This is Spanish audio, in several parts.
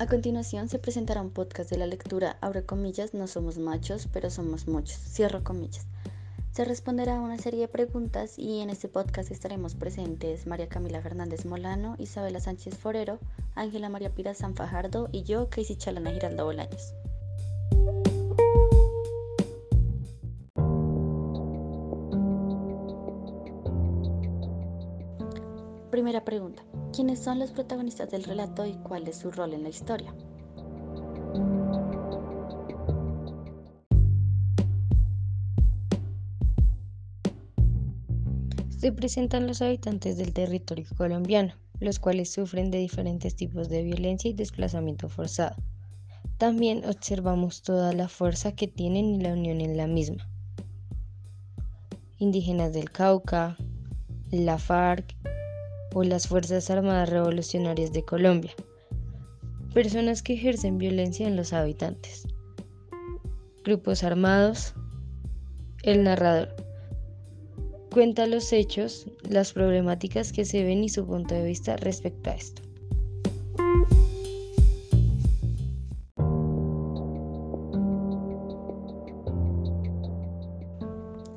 A continuación se presentará un podcast de la lectura, abre comillas, no somos machos, pero somos muchos, cierro comillas. Se responderá a una serie de preguntas y en este podcast estaremos presentes María Camila Fernández Molano, Isabela Sánchez Forero, Ángela María Pira San Fajardo y yo, Casey Chalana Giraldo Bolaños. Primera pregunta. ¿Quiénes son los protagonistas del relato y cuál es su rol en la historia? Se presentan los habitantes del territorio colombiano, los cuales sufren de diferentes tipos de violencia y desplazamiento forzado. También observamos toda la fuerza que tienen y la unión en la misma. Indígenas del Cauca, la FARC, o las Fuerzas Armadas Revolucionarias de Colombia, personas que ejercen violencia en los habitantes, grupos armados, el narrador. Cuenta los hechos, las problemáticas que se ven y su punto de vista respecto a esto.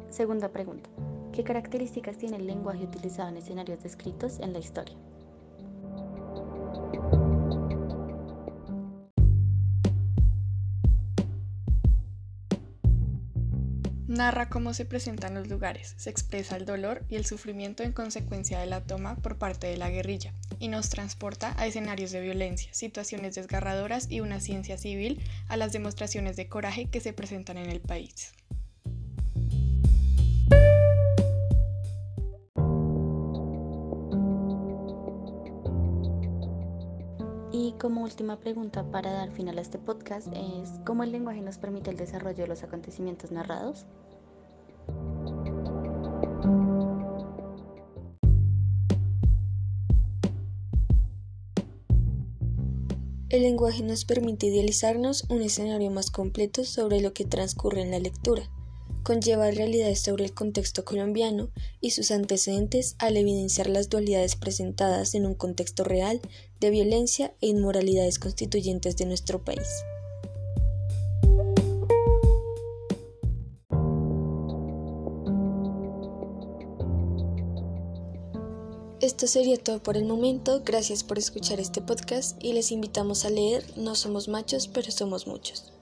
Segunda pregunta. ¿Qué características tiene el lenguaje utilizado en escenarios descritos en la historia? Narra cómo se presentan los lugares, se expresa el dolor y el sufrimiento en consecuencia de la toma por parte de la guerrilla, y nos transporta a escenarios de violencia, situaciones desgarradoras y una ciencia civil a las demostraciones de coraje que se presentan en el país. Y como última pregunta para dar final a este podcast es, ¿cómo el lenguaje nos permite el desarrollo de los acontecimientos narrados? El lenguaje nos permite idealizarnos un escenario más completo sobre lo que transcurre en la lectura conlleva realidades sobre el contexto colombiano y sus antecedentes al evidenciar las dualidades presentadas en un contexto real de violencia e inmoralidades constituyentes de nuestro país. Esto sería todo por el momento, gracias por escuchar este podcast y les invitamos a leer No somos machos, pero somos muchos.